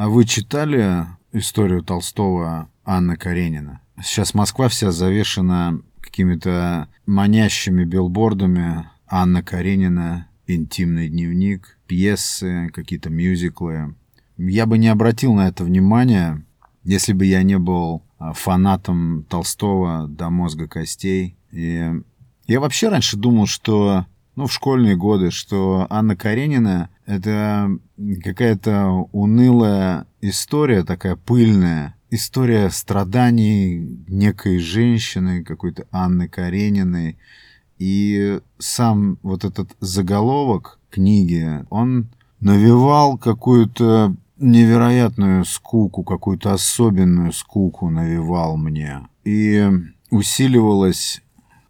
А вы читали историю Толстого Анна Каренина? Сейчас Москва вся завешена какими-то манящими билбордами. Анна Каренина, интимный дневник, пьесы, какие-то мюзиклы. Я бы не обратил на это внимания, если бы я не был а, фанатом Толстого до мозга костей. И я вообще раньше думал, что ну, в школьные годы, что Анна Каренина — это какая-то унылая история, такая пыльная, история страданий некой женщины, какой-то Анны Карениной. И сам вот этот заголовок книги, он навевал какую-то невероятную скуку, какую-то особенную скуку навевал мне. И усиливалось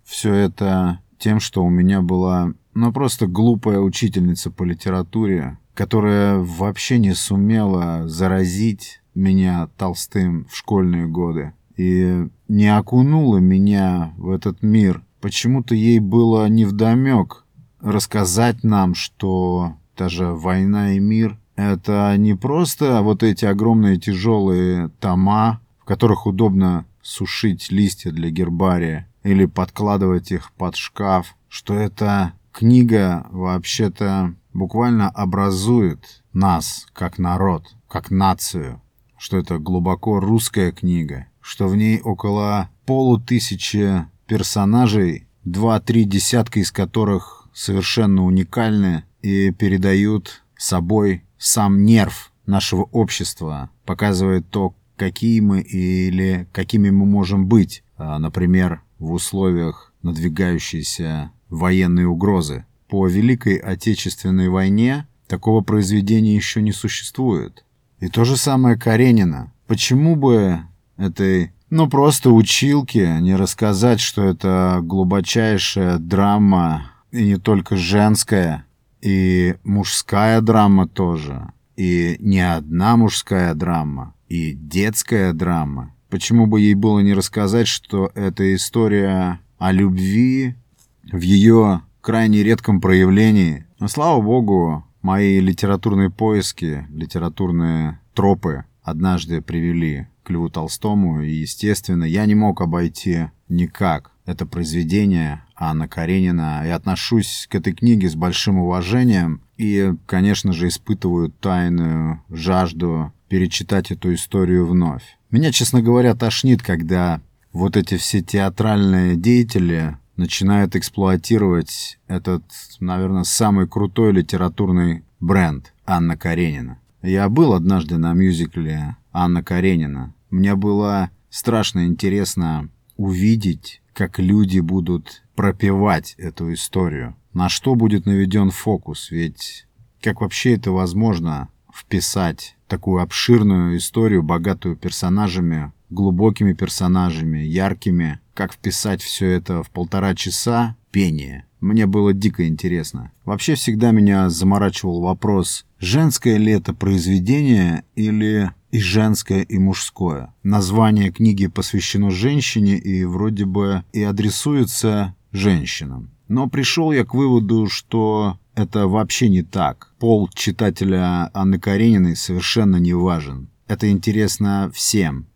все это тем, что у меня была, ну, просто глупая учительница по литературе, которая вообще не сумела заразить меня Толстым в школьные годы и не окунула меня в этот мир. Почему-то ей было невдомек рассказать нам, что даже «Война и мир» — это не просто вот эти огромные тяжелые тома, в которых удобно сушить листья для гербария, или подкладывать их под шкаф, что эта книга вообще-то буквально образует нас как народ, как нацию, что это глубоко русская книга, что в ней около полутысячи персонажей, два-три десятка из которых совершенно уникальны и передают собой сам нерв нашего общества, показывает то, какие мы или какими мы можем быть. А, например, в условиях надвигающейся военной угрозы. По Великой Отечественной войне такого произведения еще не существует. И то же самое Каренина. Почему бы этой, ну просто училке не рассказать, что это глубочайшая драма, и не только женская, и мужская драма тоже, и не одна мужская драма, и детская драма, Почему бы ей было не рассказать, что это история о любви в ее крайне редком проявлении. Но, слава богу, мои литературные поиски, литературные тропы однажды привели к Льву Толстому, и, естественно, я не мог обойти никак это произведение Анна Каренина, и отношусь к этой книге с большим уважением, и, конечно же, испытываю тайную жажду перечитать эту историю вновь. Меня, честно говоря, тошнит, когда вот эти все театральные деятели начинают эксплуатировать этот, наверное, самый крутой литературный бренд Анна Каренина. Я был однажды на мюзикле Анна Каренина. Мне было страшно интересно увидеть, как люди будут пропевать эту историю. На что будет наведен фокус, ведь как вообще это возможно вписать такую обширную историю, богатую персонажами, глубокими персонажами, яркими. Как вписать все это в полтора часа пение. Мне было дико интересно. Вообще всегда меня заморачивал вопрос, женское ли это произведение или и женское, и мужское. Название книги посвящено женщине и вроде бы и адресуется женщинам. Но пришел я к выводу, что это вообще не так. Пол читателя Анны Карениной совершенно не важен. Это интересно всем.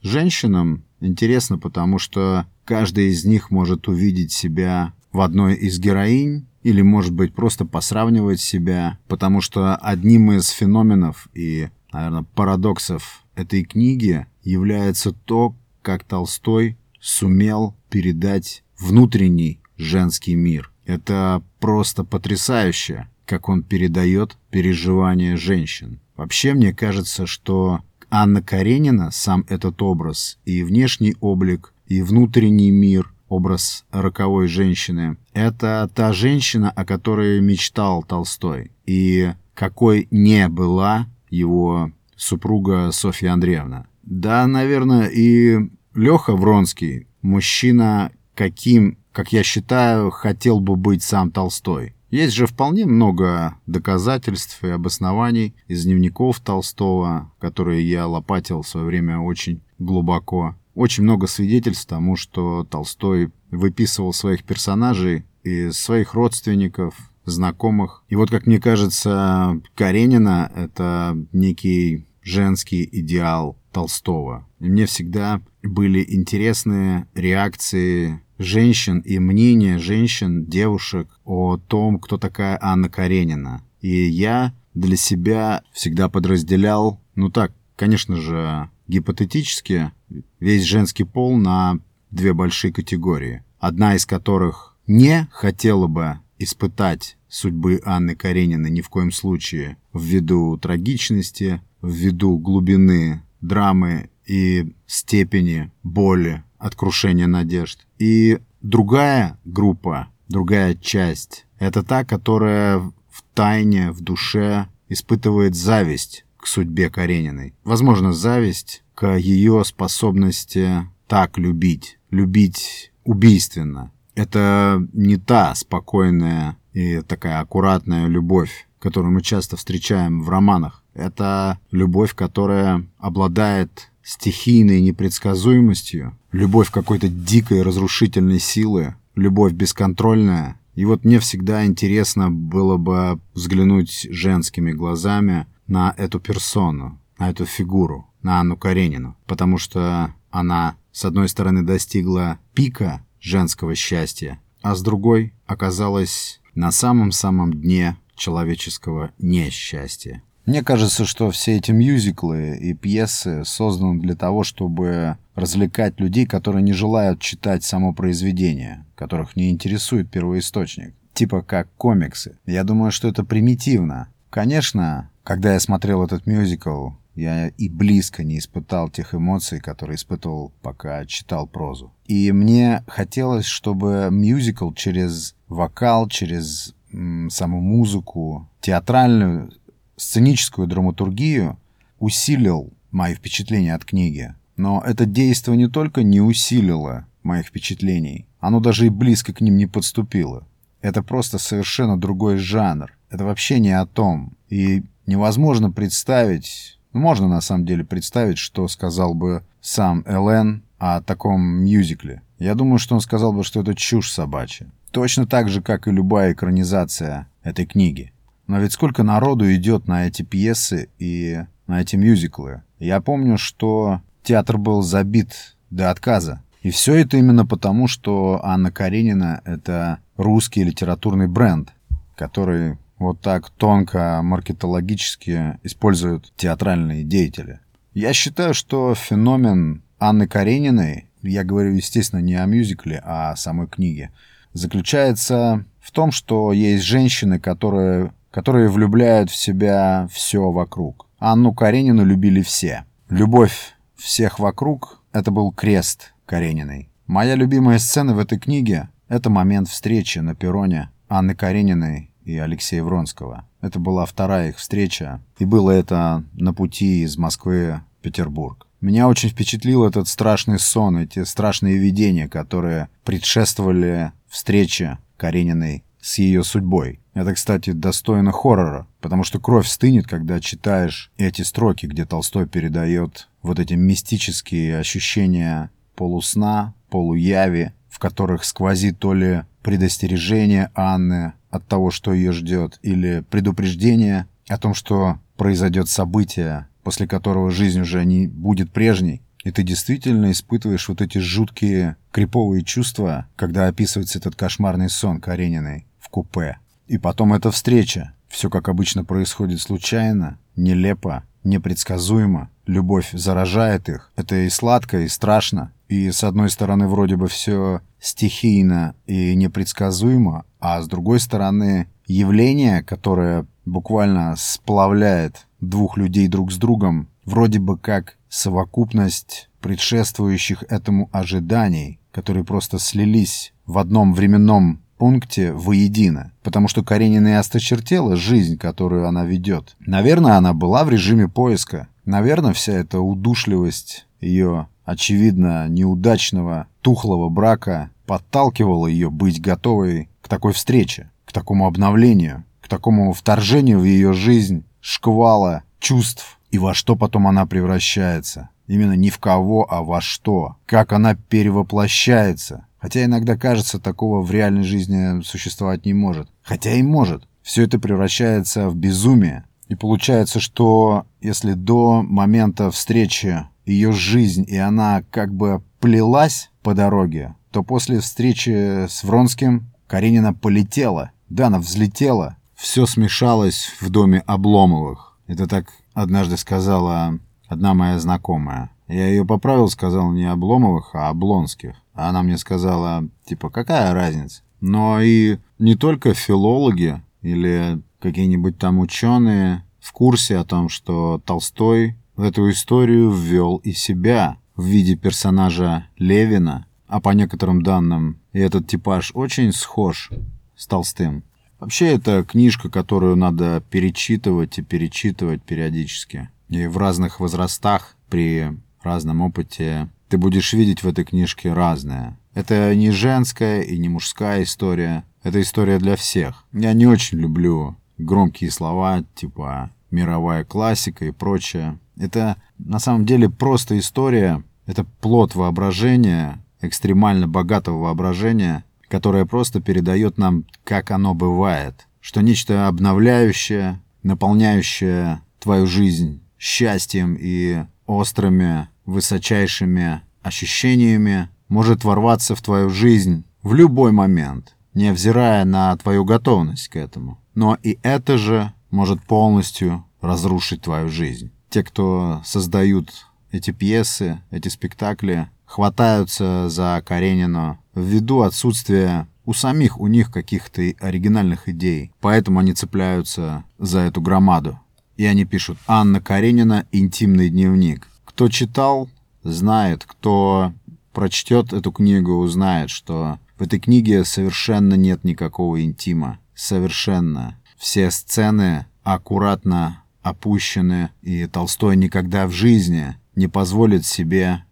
Женщинам интересно, потому что каждая из них может увидеть себя в одной из героинь, или, может быть, просто посравнивать себя, потому что одним из феноменов и, наверное, парадоксов этой книги является то, как Толстой сумел передать внутренний женский мир. Это просто потрясающе, как он передает переживания женщин. Вообще, мне кажется, что Анна Каренина, сам этот образ, и внешний облик, и внутренний мир, образ роковой женщины, это та женщина, о которой мечтал Толстой, и какой не была его супруга Софья Андреевна. Да, наверное, и Леха Вронский, мужчина, каким как я считаю, хотел бы быть сам Толстой. Есть же вполне много доказательств и обоснований из дневников Толстого, которые я лопатил в свое время очень глубоко. Очень много свидетельств тому, что Толстой выписывал своих персонажей из своих родственников, знакомых. И вот, как мне кажется, Каренина — это некий женский идеал Толстого. И мне всегда были интересны реакции женщин и мнения женщин, девушек о том, кто такая Анна Каренина. И я для себя всегда подразделял, ну так, конечно же, гипотетически, весь женский пол на две большие категории. Одна из которых не хотела бы испытать судьбы Анны Карениной ни в коем случае ввиду трагичности, ввиду глубины драмы и степени боли от крушения надежд. И другая группа, другая часть, это та, которая в тайне, в душе испытывает зависть к судьбе Карениной. Возможно, зависть к ее способности так любить, любить убийственно. Это не та спокойная и такая аккуратная любовь, которую мы часто встречаем в романах. Это любовь, которая обладает стихийной непредсказуемостью, любовь какой-то дикой разрушительной силы, любовь бесконтрольная. И вот мне всегда интересно было бы взглянуть женскими глазами на эту персону, на эту фигуру, на Анну Каренину, потому что она, с одной стороны, достигла пика женского счастья, а с другой оказалась на самом-самом дне человеческого несчастья. Мне кажется, что все эти мюзиклы и пьесы созданы для того, чтобы развлекать людей, которые не желают читать само произведение, которых не интересует первоисточник. Типа как комиксы. Я думаю, что это примитивно. Конечно, когда я смотрел этот мюзикл, я и близко не испытал тех эмоций, которые испытывал, пока читал прозу. И мне хотелось, чтобы мюзикл через вокал, через м, саму музыку, театральную сценическую драматургию усилил мои впечатления от книги. Но это действие не только не усилило моих впечатлений, оно даже и близко к ним не подступило. Это просто совершенно другой жанр. Это вообще не о том. И невозможно представить, ну, можно на самом деле представить, что сказал бы сам Элен о таком мюзикле. Я думаю, что он сказал бы, что это чушь собачья. Точно так же, как и любая экранизация этой книги. Но ведь сколько народу идет на эти пьесы и на эти мюзиклы. Я помню, что театр был забит до отказа. И все это именно потому, что Анна Каренина — это русский литературный бренд, который вот так тонко маркетологически используют театральные деятели. Я считаю, что феномен Анны Карениной, я говорю, естественно, не о мюзикле, а о самой книге, заключается в том, что есть женщины, которые которые влюбляют в себя все вокруг. Анну Каренину любили все. Любовь всех вокруг — это был крест Карениной. Моя любимая сцена в этой книге — это момент встречи на перроне Анны Карениной и Алексея Вронского. Это была вторая их встреча, и было это на пути из Москвы в Петербург. Меня очень впечатлил этот страшный сон, эти страшные видения, которые предшествовали встрече Карениной с ее судьбой. Это, кстати, достойно хоррора, потому что кровь стынет, когда читаешь эти строки, где Толстой передает вот эти мистические ощущения полусна, полуяви, в которых сквозит то ли предостережение Анны от того, что ее ждет, или предупреждение о том, что произойдет событие, после которого жизнь уже не будет прежней, и ты действительно испытываешь вот эти жуткие криповые чувства, когда описывается этот кошмарный сон Карениной купе. И потом эта встреча. Все, как обычно, происходит случайно, нелепо, непредсказуемо. Любовь заражает их. Это и сладко, и страшно. И с одной стороны, вроде бы все стихийно и непредсказуемо, а с другой стороны, явление, которое буквально сплавляет двух людей друг с другом, вроде бы как совокупность предшествующих этому ожиданий, которые просто слились в одном временном пункте воедино, потому что Каренина и осточертела жизнь, которую она ведет. Наверное, она была в режиме поиска. Наверное, вся эта удушливость ее, очевидно, неудачного, тухлого брака подталкивала ее быть готовой к такой встрече, к такому обновлению, к такому вторжению в ее жизнь шквала чувств, и во что потом она превращается. Именно не в кого, а во что. Как она перевоплощается. Хотя иногда кажется, такого в реальной жизни существовать не может. Хотя и может. Все это превращается в безумие. И получается, что если до момента встречи ее жизнь, и она как бы плелась по дороге, то после встречи с Вронским Каренина полетела. Да, она взлетела. Все смешалось в доме Обломовых. Это так однажды сказала одна моя знакомая. Я ее поправил, сказал не Обломовых, а Облонских. А она мне сказала, типа, какая разница? Но и не только филологи или какие-нибудь там ученые в курсе о том, что Толстой в эту историю ввел и себя в виде персонажа Левина, а по некоторым данным и этот типаж очень схож с Толстым. Вообще, это книжка, которую надо перечитывать и перечитывать периодически. И в разных возрастах, при разном опыте, ты будешь видеть в этой книжке разное. Это не женская и не мужская история. Это история для всех. Я не очень люблю громкие слова, типа мировая классика и прочее. Это на самом деле просто история. Это плод воображения, экстремально богатого воображения, которое просто передает нам, как оно бывает. Что нечто обновляющее, наполняющее твою жизнь счастьем и острыми, высочайшими ощущениями, может ворваться в твою жизнь в любой момент, невзирая на твою готовность к этому. Но и это же может полностью разрушить твою жизнь. Те, кто создают эти пьесы, эти спектакли, хватаются за Каренину ввиду отсутствия у самих у них каких-то оригинальных идей. Поэтому они цепляются за эту громаду. И они пишут «Анна Каренина. Интимный дневник». Кто читал, знает. Кто прочтет эту книгу, узнает, что в этой книге совершенно нет никакого интима. Совершенно. Все сцены аккуратно опущены, и Толстой никогда в жизни не позволит себе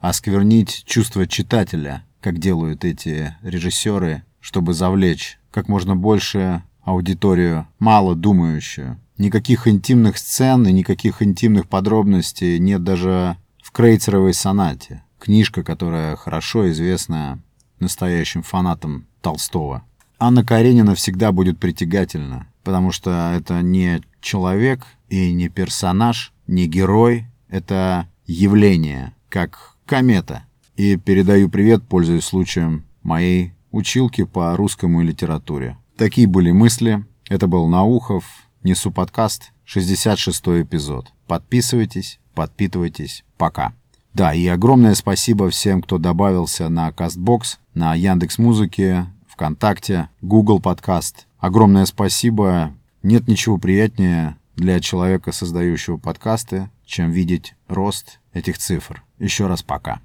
осквернить чувство читателя, как делают эти режиссеры, чтобы завлечь как можно больше аудиторию, мало думающую. Никаких интимных сцен и никаких интимных подробностей нет даже в Крейцеровой сонате. Книжка, которая хорошо известна настоящим фанатам Толстого. Анна Каренина всегда будет притягательна, потому что это не человек и не персонаж, не герой, это явление, как комета. И передаю привет, пользуясь случаем, моей училки по русскому и литературе. Такие были мысли. Это был Наухов. Несу подкаст. 66 эпизод. Подписывайтесь, подпитывайтесь. Пока. Да, и огромное спасибо всем, кто добавился на Castbox, на Яндекс Музыке, ВКонтакте, Google Подкаст. Огромное спасибо. Нет ничего приятнее для человека, создающего подкасты, чем видеть рост этих цифр. Еще раз пока.